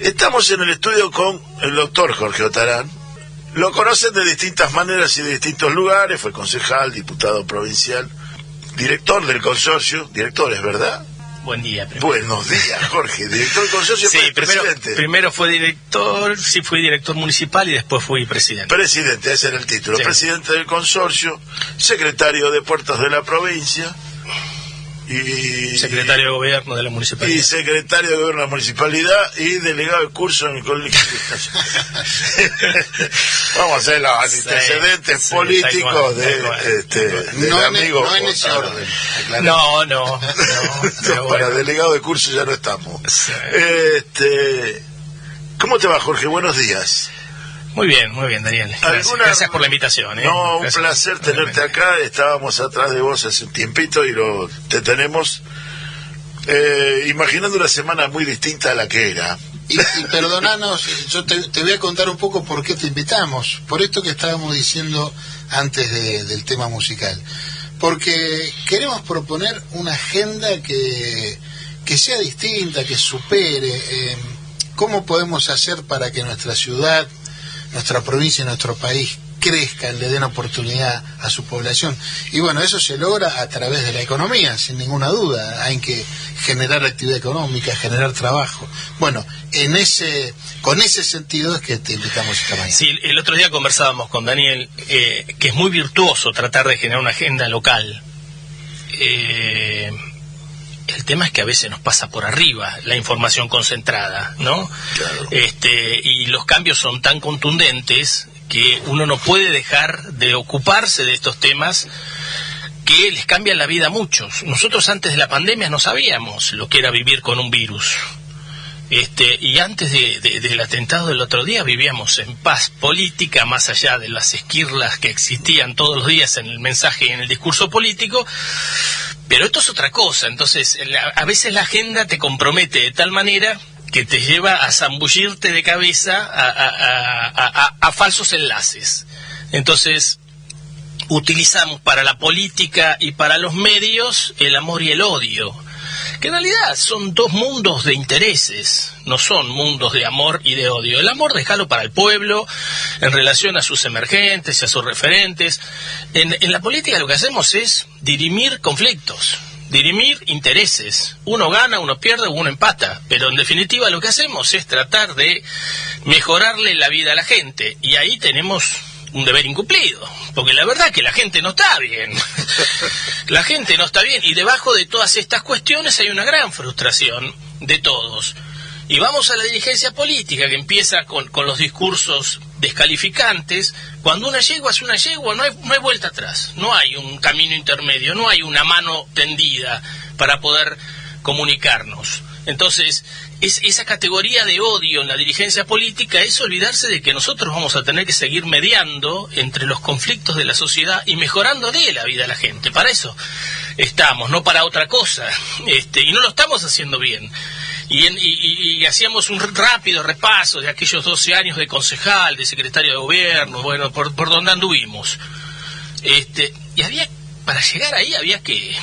Estamos en el estudio con el doctor Jorge Otarán. Lo conocen de distintas maneras y de distintos lugares. Fue concejal, diputado provincial, director del consorcio. Directores, ¿verdad? Buen día. Primero. Buenos días, Jorge. Director del consorcio Sí, primero, presidente. primero fue director, sí fui director municipal y después fui presidente. Presidente, ese era el título. Sí. Presidente del consorcio, secretario de puertos de la provincia y Secretario de gobierno de la y municipalidad. secretario de gobierno de la municipalidad y delegado de curso en el colegio. Vamos a hacer los antecedentes sí, políticos de, este, del No, en, amigo. no en ese orden. No, no, Para delegado de curso ya no estamos. Sí. Este, ¿Cómo te va, Jorge? Buenos días. Muy bien, muy bien, Daniel. Gracias, ¿Alguna- gracias por la invitación. ¿eh? No, un Gracias. placer tenerte acá. Estábamos atrás de vos hace un tiempito y lo, te tenemos eh, imaginando una semana muy distinta a la que era. Y, y perdonanos, yo te, te voy a contar un poco por qué te invitamos. Por esto que estábamos diciendo antes de- del tema musical. Porque queremos proponer una agenda que, que sea distinta, que supere. eh, ¿Cómo podemos hacer para que nuestra ciudad, nuestra provincia y nuestro país crezcan, le den oportunidad a su población? Y bueno, eso se logra a través de la economía, sin ninguna duda. Hay que generar actividad económica, generar trabajo. Bueno, en ese, con ese sentido es que te invitamos esta mañana. Sí, el otro día conversábamos con Daniel eh, que es muy virtuoso tratar de generar una agenda local. Eh, el tema es que a veces nos pasa por arriba la información concentrada, ¿no? Claro. Este, y los cambios son tan contundentes que uno no puede dejar de ocuparse de estos temas que les cambian la vida a muchos. Nosotros antes de la pandemia no sabíamos lo que era vivir con un virus. Este, y antes de- de- del atentado del otro día vivíamos en paz política, más allá de las esquirlas que existían todos los días en el mensaje y en el discurso político. Pero esto es otra cosa. Entonces, a veces la agenda te compromete de tal manera que te lleva a zambullirte de cabeza a falsos enlaces. Entonces, utilizamos para la política y para los medios el amor y el odio, que en realidad son dos mundos de intereses, no son mundos de amor y de odio. El amor déjalo para el pueblo en relación a sus emergentes y a sus referentes. En, en la política lo que hacemos es dirimir conflictos. Dirimir intereses. Uno gana, uno pierde, uno empata. Pero en definitiva lo que hacemos es tratar de mejorarle la vida a la gente. Y ahí tenemos un deber incumplido, porque la verdad es que la gente no está bien. la gente no está bien y debajo de todas estas cuestiones hay una gran frustración de todos. Y vamos a la dirigencia política que empieza con, con los discursos descalificantes. Cuando una yegua es una yegua, no hay, no hay vuelta atrás, no hay un camino intermedio, no hay una mano tendida para poder comunicarnos. Entonces, es, esa categoría de odio en la dirigencia política es olvidarse de que nosotros vamos a tener que seguir mediando entre los conflictos de la sociedad y mejorándole la vida a la gente. Para eso estamos, no para otra cosa. Este, y no lo estamos haciendo bien. Y, en- y hacíamos un rápido repaso de aquellos 12 años de concejal, de secretario de gobierno, bueno, por, por donde anduvimos. Este, y había, para llegar ahí había que,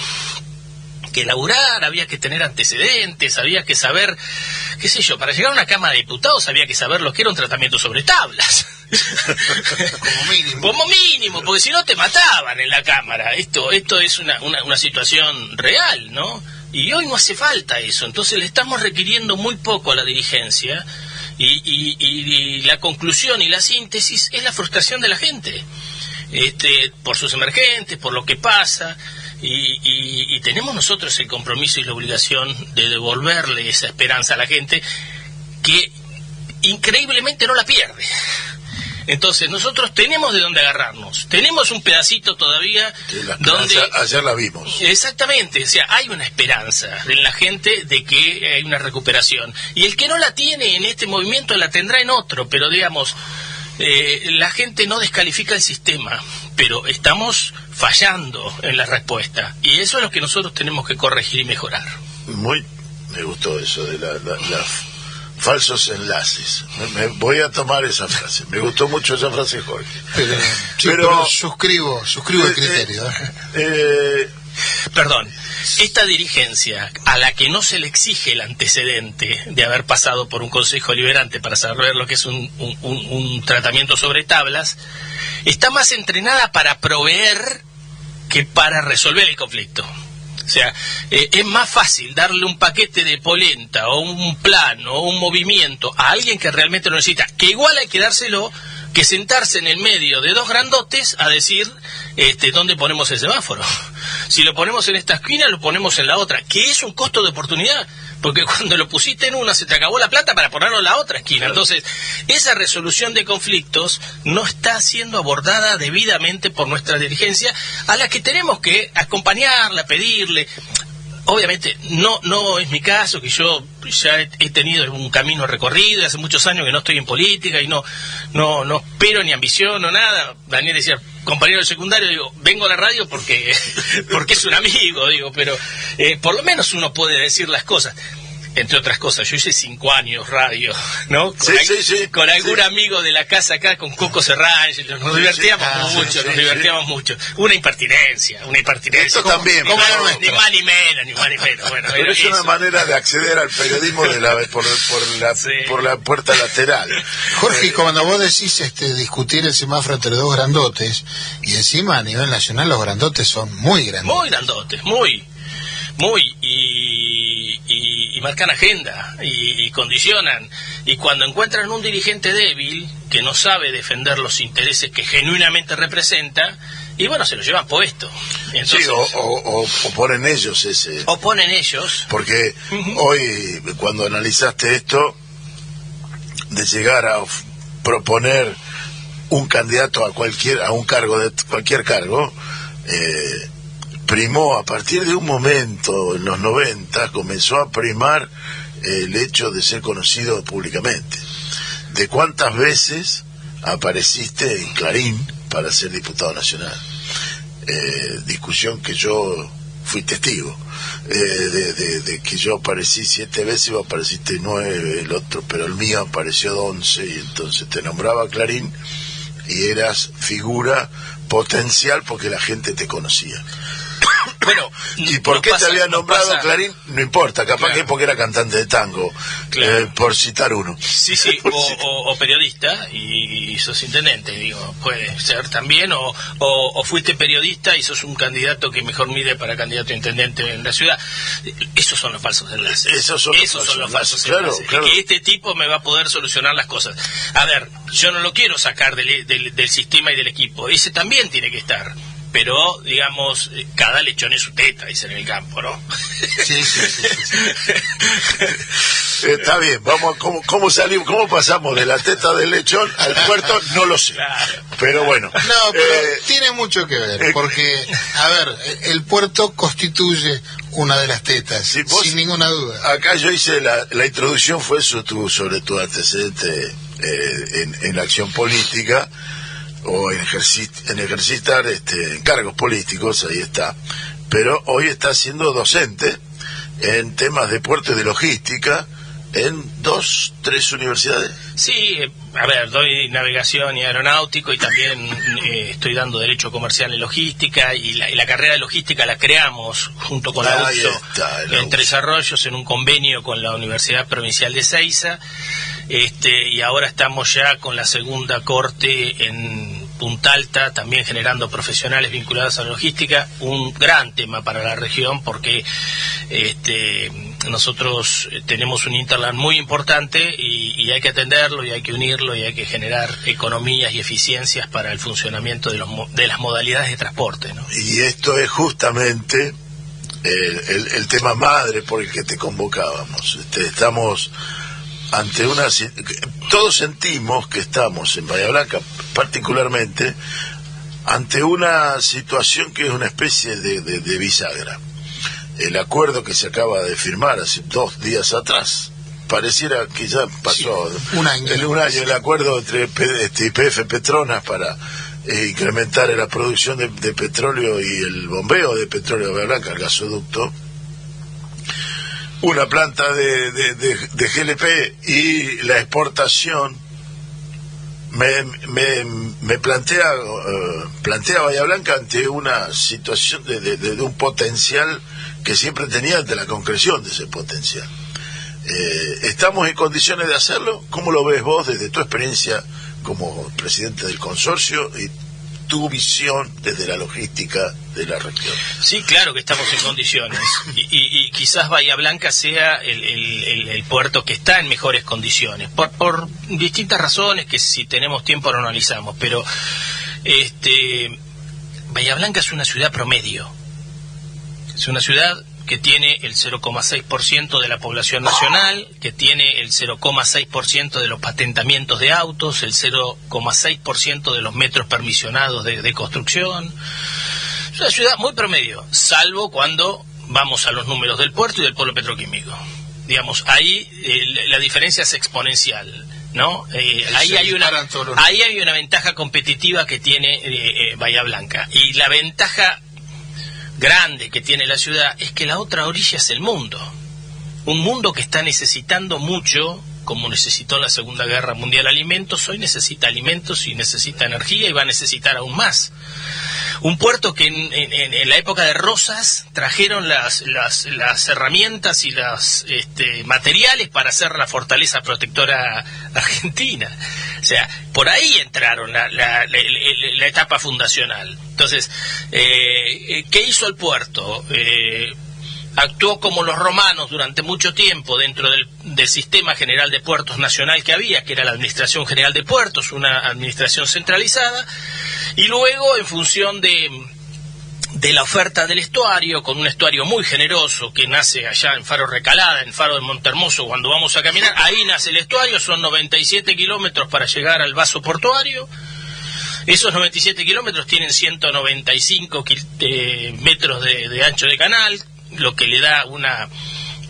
que laburar, había que tener antecedentes, había que saber, qué sé yo, para llegar a una Cámara de Diputados había que saber lo que era un tratamiento sobre tablas. Como mínimo. Como mínimo, porque si no te mataban en la Cámara. Esto, esto es una, una, una situación real, ¿no? Y hoy no hace falta eso. Entonces le estamos requiriendo muy poco a la dirigencia y, y- y- y la conclusión y la síntesis es la frustración de la gente. Este, por sus emergentes, por lo que pasa, y, y- y tenemos nosotros el compromiso y la obligación de devolverle esa esperanza a la gente que increíblemente no la pierde. Entonces nosotros tenemos de dónde agarrarnos, tenemos un pedacito todavía la donde... ayer la vimos. Exactamente, o sea, hay una esperanza en la gente de que hay una recuperación. Y el que no la tiene en este movimiento la tendrá en otro, pero digamos, eh, la gente no descalifica el sistema, pero estamos fallando en la respuesta. Y eso es lo que nosotros tenemos que corregir y mejorar. Muy, me gustó eso de la, la- la- falsos enlaces. Me, me- voy a tomar esa frase. Me gustó mucho esa frase, Jorge. Pero, sí, Pero- pero suscribo, suscribo el criterio. ¿eh? Eh, Perdón, esta dirigencia a la que no se le exige el antecedente de haber pasado por un consejo liberante para saber lo que es un, un tratamiento sobre tablas, está más entrenada para proveer que para resolver el conflicto. O sea, eh, es más fácil darle un paquete de polenta o un plan o un movimiento a alguien que realmente lo necesita, que igual hay que dárselo que sentarse en el medio de dos grandotes a decir este, dónde ponemos el semáforo. Si lo ponemos en esta esquina, lo ponemos en la otra, que es un costo de oportunidad, porque cuando lo pusiste en una se te acabó la plata para ponerlo en la otra esquina. Entonces, esa resolución de conflictos no está siendo abordada debidamente por nuestra dirigencia, a la que tenemos que acompañarla, pedirle. Obviamente no no es mi caso que yo ya he, tenido un camino recorrido hace muchos años que no estoy en política y no no no espero ni ambiciono nada. Daniel decía compañero secundario digo vengo a la radio porque porque es un amigo digo pero eh, por lo menos uno puede decir las cosas entre otras cosas. Yo hice cinco años radio, ¿no? Con, sí, sí, con algún amigo de la casa acá, con Coco Serrán, nos divertíamos ah, mucho, nos divertíamos mucho. Una impertinencia, una impertinencia. Esto también. Ni, más, ni más ni menos, ni más ni menos. Bueno, Pero es una manera de acceder al periodismo de la, por, por, la, por la puerta lateral. Jorge, cuando vos decís este, discutir el semáforo entre dos grandotes, y encima a nivel nacional los grandotes son muy grandes. Muy grandotes, muy, muy. Y y, marcan agenda y, condicionan. Y cuando encuentran un dirigente débil que no sabe defender los intereses que genuinamente representa, y bueno, se lo llevan puesto. sí, o, ponen ellos ese. O ponen ellos. Porque hoy, cuando analizaste esto, de llegar a proponer un candidato a cualquier a un cargo de cualquier cargo eh, primó a partir de un momento en los 90 comenzó a primar el hecho de ser conocido públicamente. De cuántas veces apareciste en Clarín para ser diputado nacional eh, discusión que yo fui testigo. Eh, de, que yo aparecí siete veces vos apareciste nueve el otro pero el mío apareció once y entonces te nombraba Clarín y eras figura potencial porque la gente te conocía bueno, ¿y por qué te había nombrado Clarín? No importa, capaz que porque era cantante de tango, eh, por citar uno. Sí, sí, o, periodista y, sos intendente, digo, puede ser también, o, o, fuiste periodista y sos un candidato que mejor mide para candidato a intendente en la ciudad. Esos son los falsos enlaces. Esos son los falsos, enlaces. Que este tipo me va a poder solucionar las cosas. A ver, yo no lo quiero sacar del sistema y del equipo, ese también tiene que estar pero digamos, cada lechón es su teta, dice en el campo, ¿no? Sí, sí, sí. Está bien, vamos, ¿cómo, ¿cómo salimos, cómo pasamos de la teta del lechón al puerto? No lo sé. Pero bueno. No, pero eh, tiene mucho que ver, eh, porque, a ver, el puerto constituye una de las tetas, sin ninguna duda. Acá yo hice la, la introducción, fue sobre tu antecedente eh, en, en la acción política o en, en ejercitar este, cargos políticos, ahí está. Pero hoy está siendo docente en temas de puerto y de logística en dos, tres universidades. Sí, a ver, doy navegación y aeronáutico y también eh, estoy dando derecho comercial en logística y la, carrera de logística la creamos junto con la en Tres Arroyos en un convenio con la Universidad Provincial de Ceiza este, y ahora estamos ya con la segunda corte en Punta Alta, también generando profesionales vinculados a la logística, un gran tema para la región porque este, nosotros tenemos un Interland muy importante y, hay que atenderlo y hay que unirlo y hay que generar economías y eficiencias para el funcionamiento de, los, de las modalidades de transporte. Y esto es justamente el, el, tema madre por el que te convocábamos. Este, estamos ante una todos sentimos que estamos en Bahía Blanca particularmente ante una situación que es una especie de, bisagra. El acuerdo que se acaba de firmar hace dos días atrás pareciera que ya pasó. Un año, un año el acuerdo entre YPF Petronas para eh, incrementar la producción de, petróleo y el bombeo de petróleo de Bahía Blanca el gasoducto una planta de, de, GLP y la exportación me, me, me plantea, eh, plantea Bahía Blanca ante una situación de, de- de un potencial que siempre tenía ante la concreción de ese potencial. Eh, ¿Estamos en condiciones de hacerlo? ¿Cómo lo ves vos desde tu experiencia como presidente del consorcio y tu visión desde la logística de la región? Sí, claro que estamos en condiciones. Y, y- quizás Bahía Blanca sea el puerto que está en mejores condiciones. Por, por distintas razones que si tenemos tiempo lo analizamos. Pero este, Bahía Blanca es una ciudad promedio. Es una ciudad que tiene el 0,6% de la población nacional, que tiene el 0,6% de los patentamientos de autos, el 0,6% de los metros permisionados de, de construcción. Es una ciudad muy promedio, salvo cuando vamos a los números del puerto y del polo petroquímico. Digamos, ahí eh, la- diferencia es exponencial. ¿No? Eh, Ahí hay una, ahí hay una ventaja competitiva que tiene eh, eh, Bahía Blanca. Y la ventaja grande que tiene la ciudad es que la otra orilla es el mundo. Un mundo que está necesitando mucho, como necesitó la Segunda Guerra Mundial alimentos, hoy necesita alimentos y necesita energía y va a necesitar aún más. Un puerto que en, la época de Rosas trajeron las, herramientas y los este, materiales para hacer la fortaleza protectora argentina. O sea, por ahí entraron la, etapa fundacional. Entonces, eh, ¿qué hizo el puerto? Eh, actuó como los romanos durante mucho tiempo dentro del, sistema general de puertos nacional que había, que era la Administración General de Puertos, una administración centralizada, y luego en función de, de la oferta del estuario, con un estuario muy generoso que nace allá en Faro Recalada, en Faro de Montermoso, cuando vamos a caminar, ahí nace el estuario, son 97 kilómetros para llegar al vaso portuario, esos 97 kilómetros tienen 195 kil- eh, metros de ancho de canal, lo que le da una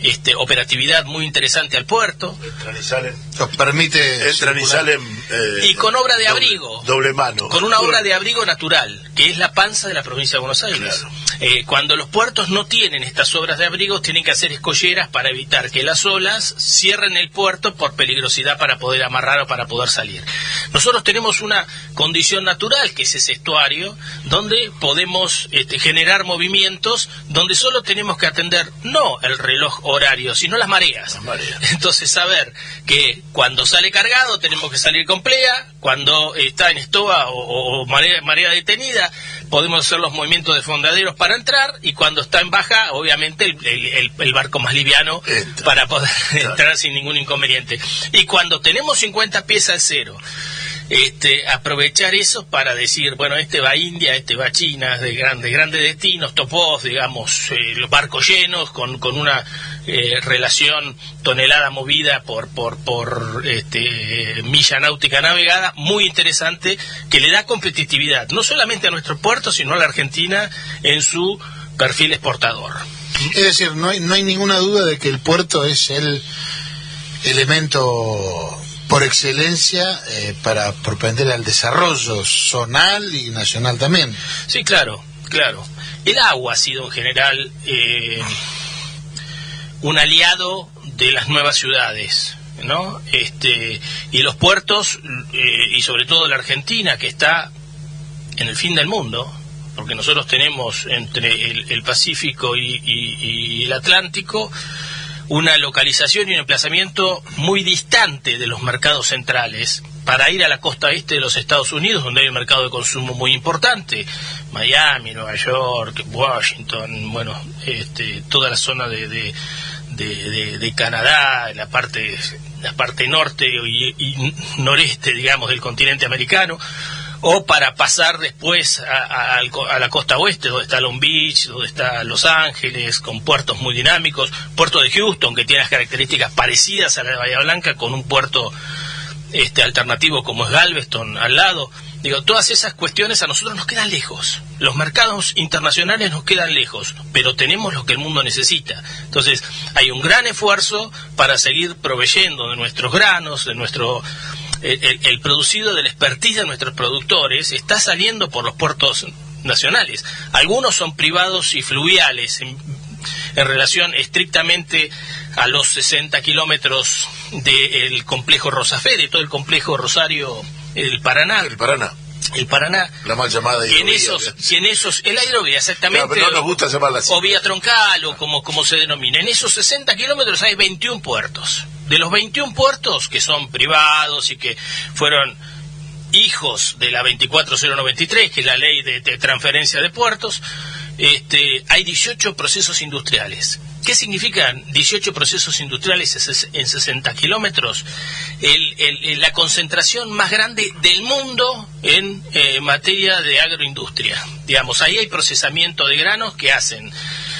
este, operatividad muy interesante al puerto. Entran y salen, Nos permite entran y salen eh, Y con obra de doble- abrigo. Doble mano. Con una obra de abrigo natural, que es la panza de la provincia de Buenos Aires. Claro. Eh, cuando los puertos no tienen estas obras de abrigo, tienen que hacer escolleras para evitar que las olas cierren el puerto por peligrosidad para poder amarrar o para poder salir. Nosotros tenemos una condición natural, que es ese estuario, donde podemos este, generar movimientos, donde solo tenemos que atender no el reloj horario, sino las mareas. Las mareas. Entonces, saber que cuando sale cargado tenemos que salir con plea, cuando está en estoa o, o marea, marea detenida, podemos hacer los movimientos de fondaderos para entrar, y cuando está en baja, obviamente el, el- el- el barco más liviano Entra. para poder entrar sin ningún inconveniente. Y cuando tenemos 50 pies al cero, este, aprovechar eso para decir, bueno, este va a India, este va a China, de grandes, grandes destinos, topos, digamos, eh, los barcos llenos, con, con una eh, relación tonelada movida por, por, por este, milla náutica navegada, muy interesante, que le da competitividad, no solamente a nuestro puerto, sino a la Argentina en su perfil exportador. Es decir, no no hay ninguna duda de que el puerto es el elemento por excelencia eh, para propender al desarrollo zonal y nacional también. Sí, claro, claro. El agua ha sido en general eh, un aliado de las nuevas ciudades, ¿no? Este, y los puertos, eh, y sobre todo la Argentina, que está en el fin del mundo, porque nosotros tenemos entre el, Pacífico y- y el Atlántico una localización y un emplazamiento muy distante de los mercados centrales para ir a la costa este de los Estados Unidos, donde hay un mercado de consumo muy importante, Miami, Nueva York, Washington, bueno, este, toda la zona de, de, de- de- Canadá, la parte, la parte norte y, y noreste, digamos, del continente americano, o para pasar después a, a- la costa oeste, donde está Long Beach, donde está Los Ángeles, con puertos muy dinámicos, puerto de Houston, que tiene las características parecidas a la de Bahía Blanca, con un puerto este alternativo como es Galveston al lado. Digo, todas esas cuestiones a nosotros nos quedan lejos. Los mercados internacionales nos quedan lejos, pero tenemos lo que el mundo necesita. Entonces, hay un gran esfuerzo para seguir proveyendo de nuestros granos, de nuestro el, el- el producido del expertise de nuestros productores está saliendo por los puertos nacionales. Algunos son privados y fluviales en, en relación estrictamente a los 60 kilómetros del complejo Rosafe, de todo el complejo Rosario el Paraná. El Paraná. El Paraná. La mal llamada que en hidrovía, esos, que en esos, el hidrovía exactamente. Claro, pero no nos gusta llamarla así. O vía troncal o como, como se denomina. En esos 60 kilómetros hay 21 puertos. De los 21 puertos que son privados y que fueron hijos de la 24093, que es la ley de, de transferencia de puertos, este, hay 18 procesos industriales. ¿Qué significan 18 procesos industriales en ses- en 60 kilómetros? La concentración más grande del mundo en eh, materia de agroindustria. Digamos, ahí hay procesamiento de granos que hacen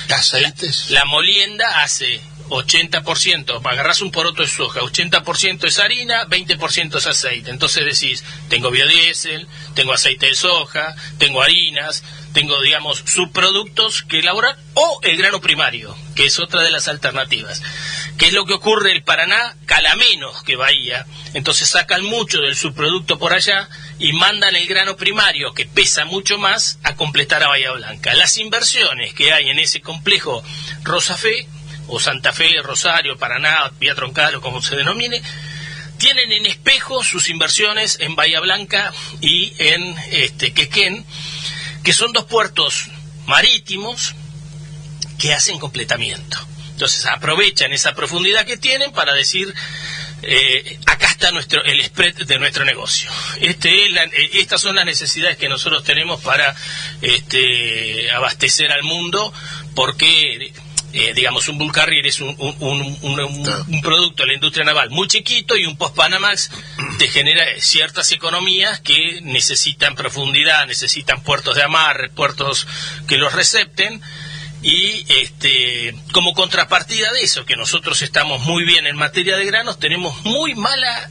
Aceites. la molienda hace 80%, agarras un poroto de soja, 80% es harina, 20% es aceite. Entonces decís, tengo biodiesel, tengo aceite de soja, tengo harinas, tengo, digamos, subproductos que elaborar, o el grano primario, que es otra de las alternativas. ¿Qué es lo que ocurre en el Paraná? Cala menos que Bahía. Entonces sacan mucho del subproducto por allá y mandan el grano primario, que pesa mucho más, a completar a Bahía Blanca. Las inversiones que hay en ese complejo Rosa Fe, o Santa Fe, Rosario, Paraná, Vía Troncal o como se denomine, tienen en espejo sus inversiones en Bahía Blanca y en este, Quequén, que son dos puertos marítimos que hacen completamiento. Entonces aprovechan esa profundidad que tienen para decir, eh, acá está nuestro el spread de nuestro negocio. Este eh, estas son las necesidades que nosotros tenemos para este, abastecer al mundo, porque eh, digamos un Bull Carrier es un, un- un- un- producto de la industria naval muy chiquito y un Post Panamax te genera ciertas economías que necesitan profundidad, necesitan puertos de amarre, puertos que los recepten y este como contrapartida de eso que nosotros estamos muy bien en materia de granos tenemos muy mala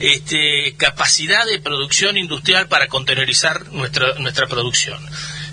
este, capacidad de producción industrial para contenerizar nuestra nuestra producción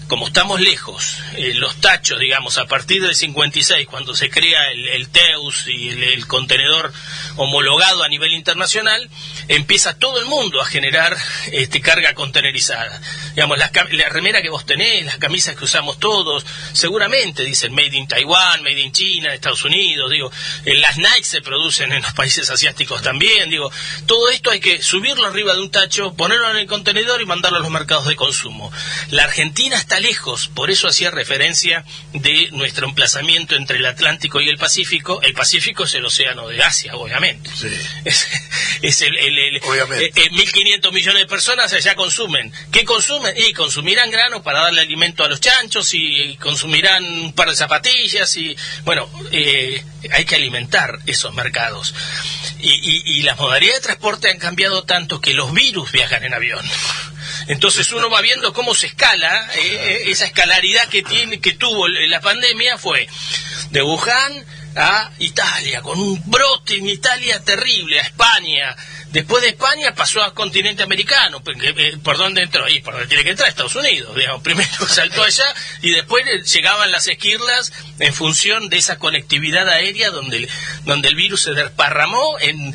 como estamos lejos, eh, los tachos, digamos, a partir del 56, cuando se crea el, el TEUS y el, el contenedor homologado a nivel internacional, empieza todo el mundo a generar este, carga contenerizada. Digamos, las la remera que vos tenés, las camisas que usamos todos, seguramente dicen Made in Taiwán, Made in China, Estados Unidos, digo, eh, las Nike se producen en los países asiáticos también, digo, todo esto hay que subirlo arriba de un tacho, ponerlo en el contenedor y mandarlo a los mercados de consumo. La Argentina está lejos, por eso hacía referencia de nuestro emplazamiento entre el Atlántico y el Pacífico. El Pacífico es el océano de Asia, obviamente. Sí. Es, es el, el- el- Obviamente. eh, eh, 1.500 millones de personas allá consumen. ¿Qué consumen? Y consumirán grano para darle alimento a los chanchos y consumirán un par de zapatillas y, bueno, eh, hay que alimentar esos mercados. Y, y- y las modalidades de transporte han cambiado tanto que los virus viajan en avión. Entonces uno va viendo cómo se escala, eh, eh, esa escalaridad que tiene, que tuvo la pandemia fue de Wuhan a Italia, con un brote en Italia terrible, a España. Después de España pasó al continente americano. porque, eh, ¿Por dónde entró? Ahí, por donde tiene que entrar, Estados Unidos. Digamos. Primero saltó allá y después eh, llegaban las esquirlas en función de esa conectividad aérea donde, el- donde el virus se desparramó en,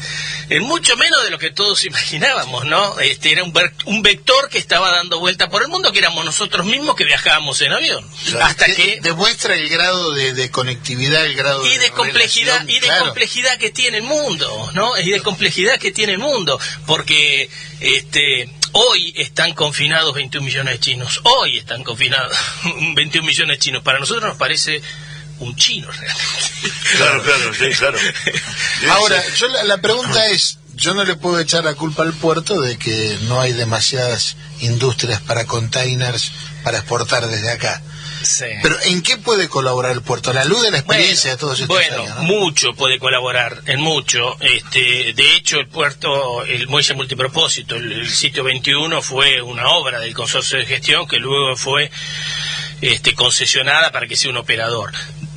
en mucho menos de lo que todos imaginábamos, ¿no? Este, era un, ver- un vector que estaba dando vuelta por el mundo, que éramos nosotros mismos que viajábamos en avión. Claro. Hasta que demuestra el grado de, de conectividad, el grado y de complejidad relación, y de claro. complejidad que tiene el mundo no y de complejidad que tiene el mundo porque este hoy están confinados 21 millones de chinos hoy están confinados 21 millones de chinos para nosotros nos parece un chino realmente Claro, claro, sí, claro. Ahora, yo la, la pregunta es, yo no le puedo echar la culpa al puerto de que no hay demasiadas industrias para containers para exportar desde acá. Sí. Pero ¿en qué puede colaborar el puerto? La luz de la experiencia de todos estos bueno, años, ¿no? mucho puede colaborar, en mucho. Este, de hecho, el puerto, el muelle multipropósito, el, el sitio 21 fue una obra del consorcio de gestión que luego fue este, concesionada para que sea un operador.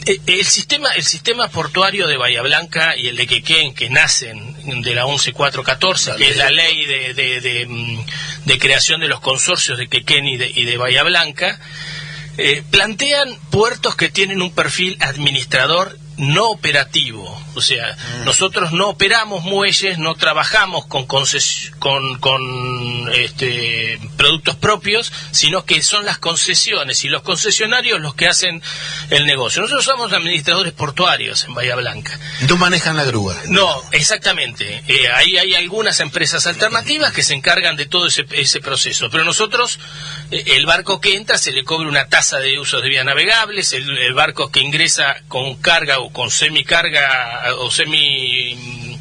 Eh, El sistema, el sistema portuario de Bahía Blanca y el de Quequén, que nacen de la 11414, La que es la ley de, de- de, mm, de creación de los consorcios de Quequén y de, y de Bahía Blanca, eh, plantean puertos que tienen un perfil administrador no operativo, O sea, nosotros no operamos muelles, no trabajamos con, con, con este, productos propios, sino que son las concesiones y los concesionarios los que hacen el negocio. Nosotros somos administradores portuarios en Bahía Blanca. ¿No manejan la grúa? No, exactamente. Eh, ahí hay algunas empresas alternativas que se encargan de todo ese, ese proceso, pero nosotros, eh, el barco que entra se le cobra una tasa de usos de vías navegables, el, el barco que ingresa con carga o con semicarga o semi mm,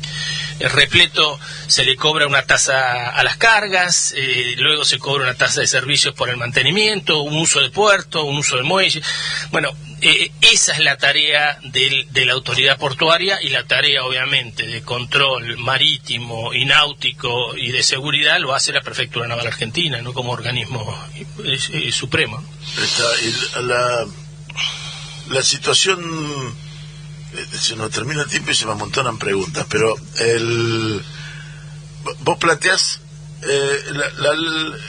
repleto se le cobra una tasa a las cargas, eh, luego se cobra una tasa de servicios por el mantenimiento, un uso de puerto, un uso de muelle. Bueno, eh, esa es la tarea de la autoridad portuaria y la tarea obviamente de control marítimo y náutico y de seguridad lo hace la Prefectura Naval Argentina, no como organismo eh, supremo. la, situación se nos termina el tiempo y se me amontonan preguntas, pero el vos planteás eh,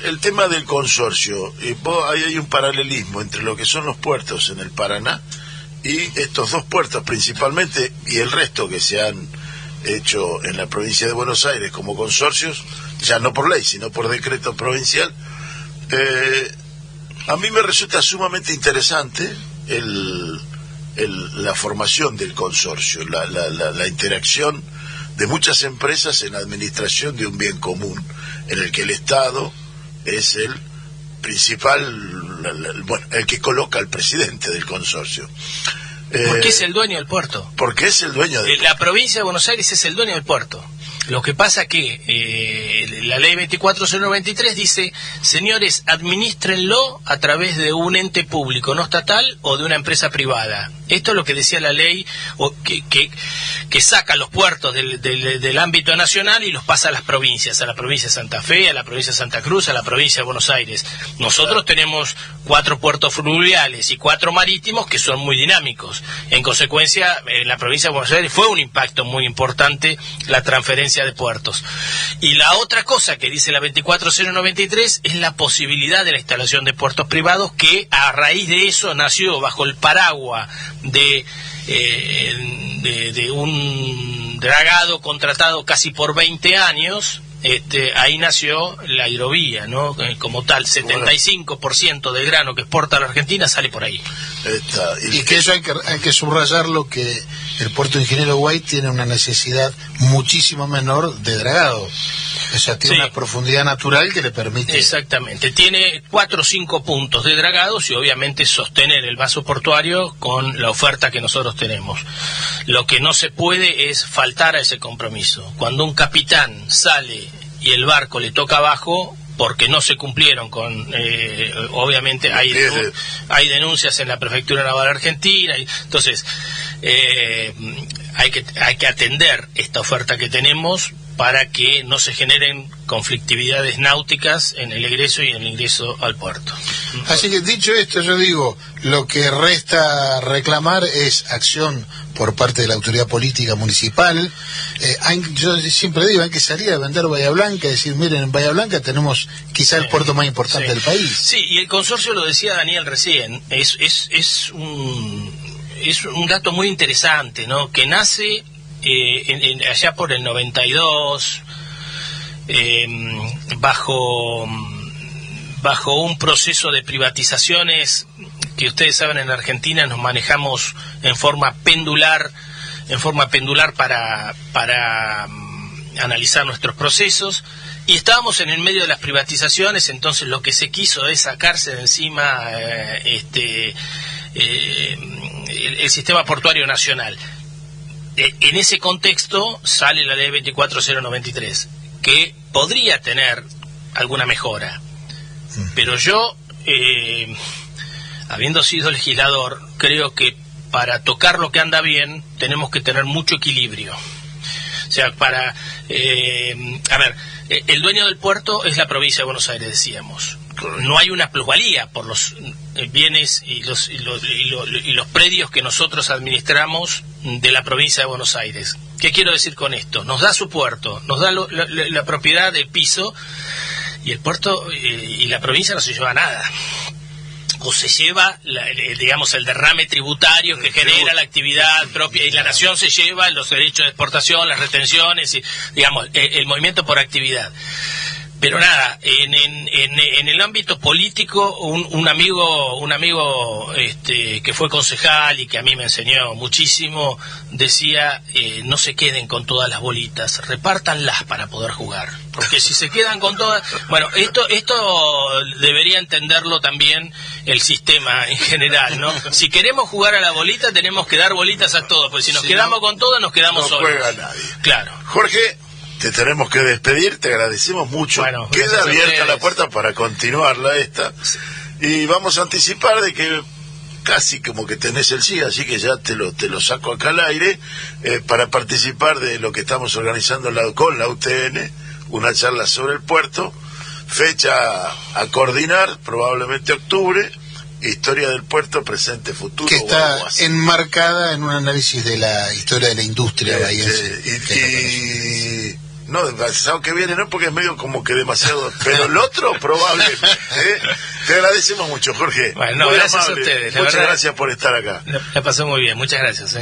el tema del consorcio, y vos, ahí hay un paralelismo entre lo que son los puertos en el Paraná y estos dos puertos principalmente y el resto que se han hecho en la provincia de Buenos Aires como consorcios, ya no por ley, sino por decreto provincial. Eh, a mí me resulta sumamente interesante el, la formación del consorcio, la, la, interacción de muchas empresas en la administración de un bien común, en el que el Estado es el principal, bueno, el que coloca al presidente del consorcio. Porque es el dueño del puerto. Porque es el dueño del La provincia de Buenos Aires es el dueño del puerto. Lo que pasa que eh, la ley 24093 dice, señores, administrenlo a través de un ente público no estatal o de una empresa privada. Esto es lo que decía la ley o que, que, saca los puertos del, del, ámbito nacional y los pasa a las provincias, a la provincia de Santa Fe, a la provincia de Santa Cruz, a la provincia de Buenos Aires. Nosotros tenemos cuatro puertos fluviales y cuatro marítimos que son muy dinámicos. En consecuencia, en la provincia de Buenos Aires fue un impacto muy importante la transferencia de puertos. Y la otra cosa que dice la 24093 es la posibilidad de la instalación de puertos privados que a raíz de eso nació bajo el paraguas de, eh, de, un dragado contratado casi por 20 años, este, ahí nació la hidrovía, ¿no? Eh, como tal, 75% del grano que exporta la Argentina sale por ahí. y, que eso hay que, hay que subrayarlo que el puerto Ingeniero White tiene una necesidad muchísimo menor de dragado. O sea, tiene una profundidad natural que le permite. Exactamente. Tiene cuatro o cinco puntos de dragados y obviamente sostener el vaso portuario con la oferta que nosotros tenemos. Lo que no se puede es faltar a ese compromiso. Cuando un capitán sale y el barco le toca abajo, porque no se cumplieron con, eh, obviamente hay, hay denuncias en la Prefectura Naval Argentina, entonces eh, hay, que, hay que atender esta oferta que tenemos para que no se generen conflictividades náuticas en el egreso y en el ingreso al puerto. Así que dicho esto, yo digo, lo que resta reclamar es acción por parte de la autoridad política municipal. Eh, yo siempre digo, hay que salir a vender Bahía Blanca, decir, miren, en Bahía Blanca tenemos quizá el puerto más importante del país. Sí, y el consorcio lo decía Daniel recién, es, es, es, un, es un dato muy interesante, ¿no? Que nace eh, allá por el 92, em, bajo, bajo un proceso de privatizaciones que ustedes saben en Argentina nos manejamos en forma pendular, en forma pendular para, para mm, analizar nuestros procesos y estábamos en el medio de las privatizaciones, entonces lo que se quiso es sacarse de encima eh, este, eh, el, sistema portuario nacional. Eh, en ese contexto sale la ley 24093, que podría tener alguna mejora. Pero yo, eh, habiendo sido legislador, creo que para tocar lo que anda bien tenemos que tener mucho equilibrio. O sea, para... Eh, a ver, el dueño del puerto es la provincia de Buenos Aires, decíamos no hay una plusvalía por los eh, bienes y los, y los, y los, predios que nosotros administramos de la provincia de Buenos Aires. ¿Qué quiero decir con esto? Nos da su puerto, nos da la, propiedad del piso y el puerto eh, y la provincia no se lleva nada. o se lleva, la- el- digamos, el derrame tributario que genera la actividad propia y la nación se lleva los derechos de exportación, las retenciones y, digamos, el, movimiento por actividad. Pero nada, en, en, en, en el ámbito político, un, un amigo, un amigo este, que fue concejal y que a mí me enseñó muchísimo, decía, eh, no se queden con todas las bolitas, repártanlas para poder jugar. Porque si se quedan con todas... Bueno, esto, esto debería entenderlo también el sistema en general, ¿no? Si queremos jugar a la bolita, tenemos que dar bolitas a todos, porque si nos Si quedamos no, con todas, nos quedamos no solos. juega nadie. Claro. Jorge, te tenemos que despedir, te agradecemos mucho. Bueno, Queda abierta la puerta para continuarla esta. Y vamos a anticipar de que casi como que tenés el sí, así que ya te lo, te lo saco acá al aire, eh, para participar de lo que estamos organizando la- con la UTN, una charla sobre el puerto, fecha a coordinar, probablemente octubre, historia del puerto, presente, futuro. que está enmarcada en un análisis de la historia de la industria Eh, bahiense. eh, y, no, el sábado que viene no, porque es medio como que demasiado. Pero el otro, probable. ¿eh? Te agradecemos mucho, Jorge. Bueno, gracias a ustedes, Muchas verdad. gracias por estar acá. La, la pasé muy bien, muchas gracias. ¿eh?